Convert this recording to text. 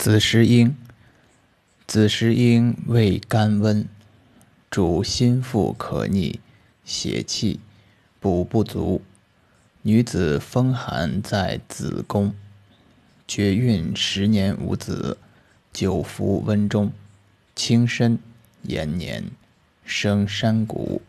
子时英，子时英味甘温，主心腹可逆，邪气，补不足。女子风寒在子宫，绝孕十年无子，久服温中，轻身延年，生山谷。